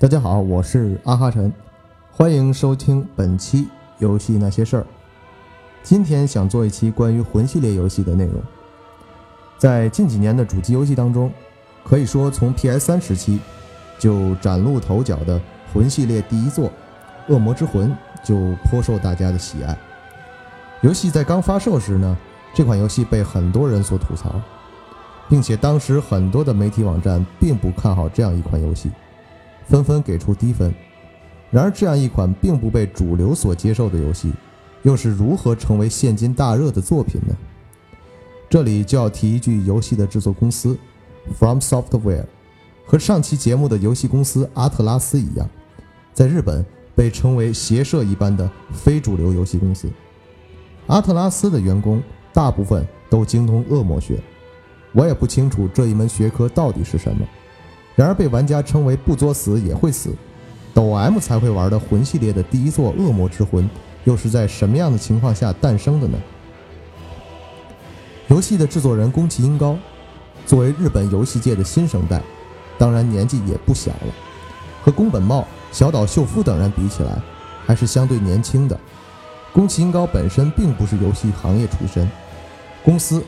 大家好，我是阿哈晨，欢迎收听本期《游戏那些事儿》。今天想做一期关于魂系列游戏的内容。在近几年的主机游戏当中，可以说从 PS3 时期就崭露头角的魂系列第一作《恶魔之魂》就颇受大家的喜爱。游戏在刚发售时呢，这款游戏被很多人所吐槽，并且当时很多的媒体网站并不看好这样一款游戏。纷纷给出低分。然而，这样一款并不被主流所接受的游戏，又是如何成为现今大热的作品呢？这里就要提一句，游戏的制作公司 From Software 和上期节目的游戏公司阿特拉斯一样，在日本被称为邪社一般的非主流游戏公司。阿特拉斯的员工大部分都精通恶魔学，我也不清楚这一门学科到底是什么。然而被玩家称为不作死也会死，抖 M 才会玩的魂系列的第一座《恶魔之魂》，又是在什么样的情况下诞生的呢？游戏的制作人宫崎英高，作为日本游戏界的新生代，当然年纪也不小了，和宫本茂、小岛秀夫等人比起来，还是相对年轻的。宫崎英高本身并不是游戏行业出身，公司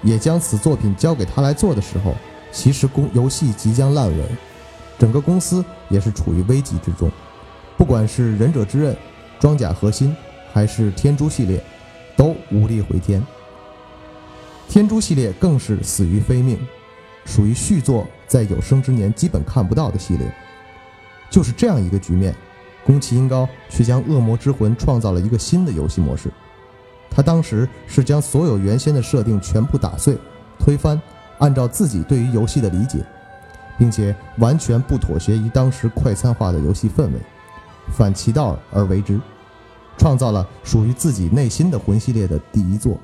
也将此作品交给他来做的时候。其实公游戏即将烂尾，整个公司也是处于危机之中。不管是忍者之刃、装甲核心，还是天诛系列，都无力回天。天诛系列更是死于非命，属于续作在有生之年基本看不到的系列。就是这样一个局面，宫崎英高却将《恶魔之魂》创造了一个新的游戏模式。他当时是将所有原先的设定全部打碎、推翻。按照自己对于游戏的理解，并且完全不妥协于当时快餐化的游戏氛围，反其道而为之，创造了属于自己内心的魂系列的第一作。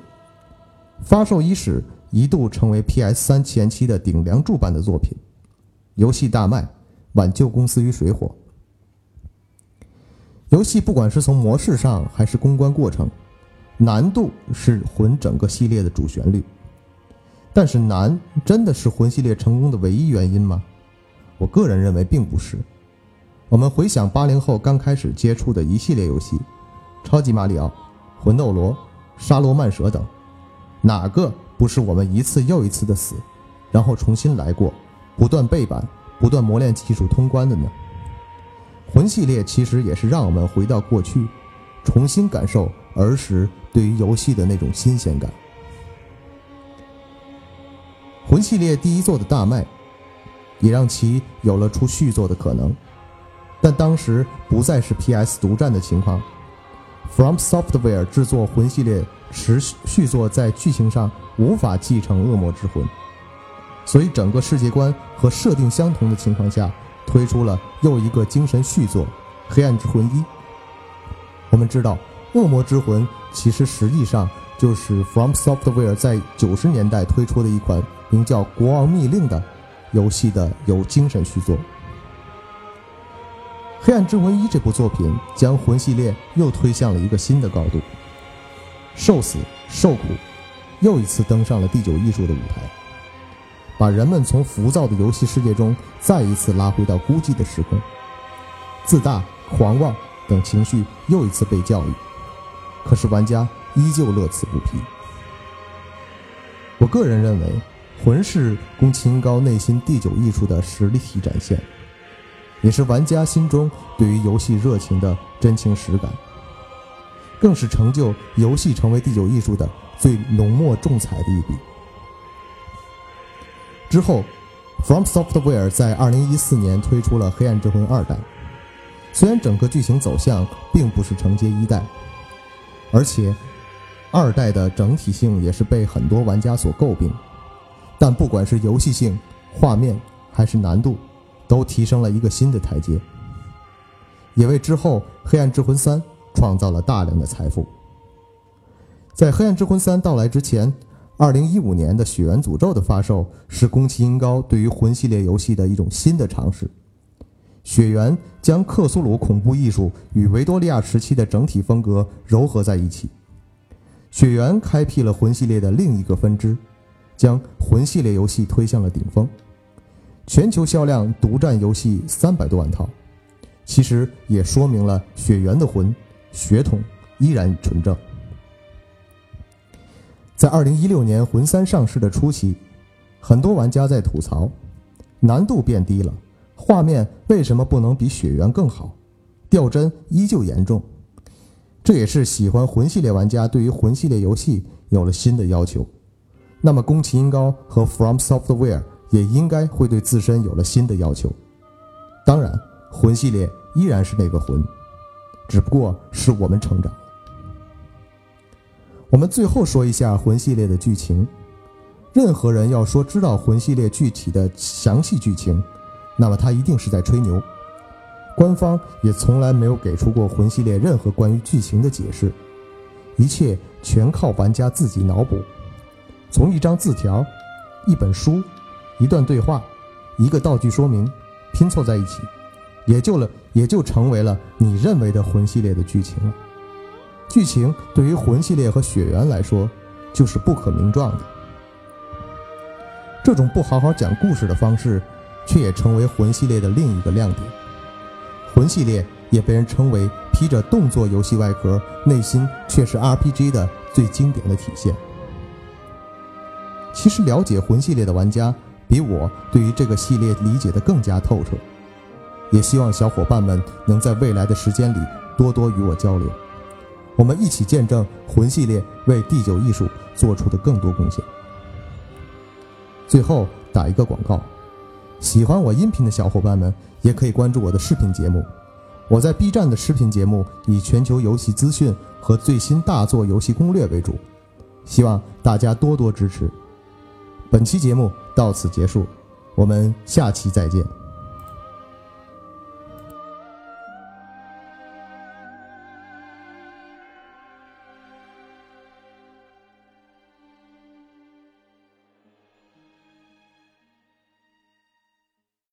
发售伊始，一度成为 PS3 前期的顶梁柱般的作品，游戏大卖，挽救公司于水火。游戏不管是从模式上还是公关过程，难度是魂整个系列的主旋律。但是难真的是魂系列成功的唯一原因吗？我个人认为并不是。我们回想八零后刚开始接触的一系列游戏，《超级马里奥》《魂斗罗》《沙罗曼蛇》等，哪个不是我们一次又一次的死，然后重新来过，不断背板，不断磨练技术通关的呢？魂系列其实也是让我们回到过去，重新感受儿时对于游戏的那种新鲜感。魂系列第一作的大卖，也让其有了出续作的可能，但当时不再是 PS 独占的情况。From Software 制作魂系列持续续作，在剧情上无法继承恶魔之魂，所以整个世界观和设定相同的情况下，推出了又一个精神续作《黑暗之魂一》。我们知道，恶魔之魂其实实际上就是 From Software 在九十年代推出的一款。名叫《国王密令》的游戏的有精神续作，《黑暗之魂一》这部作品将魂系列又推向了一个新的高度，受死受苦，又一次登上了第九艺术的舞台，把人们从浮躁的游戏世界中再一次拉回到孤寂的时空，自大、狂妄等情绪又一次被教育，可是玩家依旧乐此不疲。我个人认为。魂是宫崎英高内心第九艺术的实力体展现，也是玩家心中对于游戏热情的真情实感，更是成就游戏成为第九艺术的最浓墨重彩的一笔。之后，From Software 在2014年推出了《黑暗之魂二代》，虽然整个剧情走向并不是承接一代，而且二代的整体性也是被很多玩家所诟病。但不管是游戏性、画面还是难度，都提升了一个新的台阶，也为之后《黑暗之魂三》创造了大量的财富。在《黑暗之魂三》到来之前，2015年的《血缘诅咒》的发售是宫崎英高对于魂系列游戏的一种新的尝试。血缘将克苏鲁恐怖艺术与维多利亚时期的整体风格糅合在一起，血缘开辟了魂系列的另一个分支。将魂系列游戏推向了顶峰，全球销量独占游戏三百多万套，其实也说明了血缘的魂血统依然纯正。在二零一六年魂三上市的初期，很多玩家在吐槽，难度变低了，画面为什么不能比血缘更好？掉帧依旧严重。这也是喜欢魂系列玩家对于魂系列游戏有了新的要求。那么，宫崎英高和 From Software 也应该会对自身有了新的要求。当然，魂系列依然是那个魂，只不过是我们成长。我们最后说一下魂系列的剧情。任何人要说知道魂系列具体的详细剧情，那么他一定是在吹牛。官方也从来没有给出过魂系列任何关于剧情的解释，一切全靠玩家自己脑补。从一张字条、一本书、一段对话、一个道具说明拼凑在一起，也就了也就成为了你认为的魂系列的剧情了。剧情对于魂系列和血缘来说，就是不可名状的。这种不好好讲故事的方式，却也成为魂系列的另一个亮点。魂系列也被人称为披着动作游戏外壳，内心却是 RPG 的最经典的体现。其实了解魂系列的玩家比我对于这个系列理解的更加透彻，也希望小伙伴们能在未来的时间里多多与我交流，我们一起见证魂系列为第九艺术做出的更多贡献。最后打一个广告，喜欢我音频的小伙伴们也可以关注我的视频节目，我在 B 站的视频节目以全球游戏资讯和最新大作游戏攻略为主，希望大家多多支持。本期节目到此结束，我们下期再见。